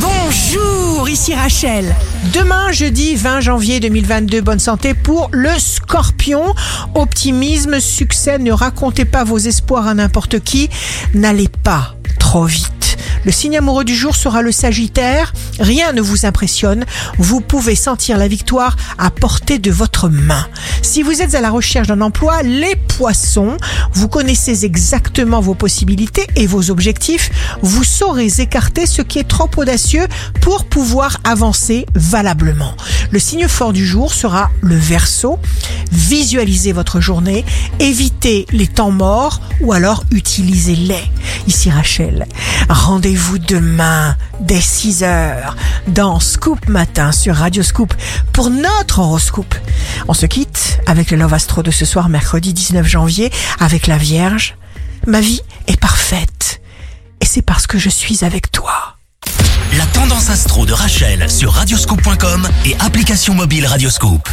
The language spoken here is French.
Bonjour, ici Rachel. Demain, jeudi 20 janvier 2022, bonne santé pour le scorpion. Optimisme, succès, ne racontez pas vos espoirs à n'importe qui. N'allez pas trop vite. Le signe amoureux du jour sera le Sagittaire. Rien ne vous impressionne. Vous pouvez sentir la victoire à portée de votre main. Si vous êtes à la recherche d'un emploi, les poissons, vous connaissez exactement vos possibilités et vos objectifs. Vous saurez écarter ce qui est trop audacieux pour pouvoir avancer valablement. Le signe fort du jour sera le Verseau. Visualisez votre journée, évitez les temps morts ou alors utilisez-les. Ici Rachel. Rendez-vous demain dès 6 heures dans Scoop Matin sur Radio Scoop pour notre horoscope. On se quitte avec le Love Astro de ce soir, mercredi 19 janvier, avec la Vierge. Ma vie est parfaite et c'est parce que je suis avec toi. La tendance astro de Rachel sur radioscope.com et application mobile Radioscope.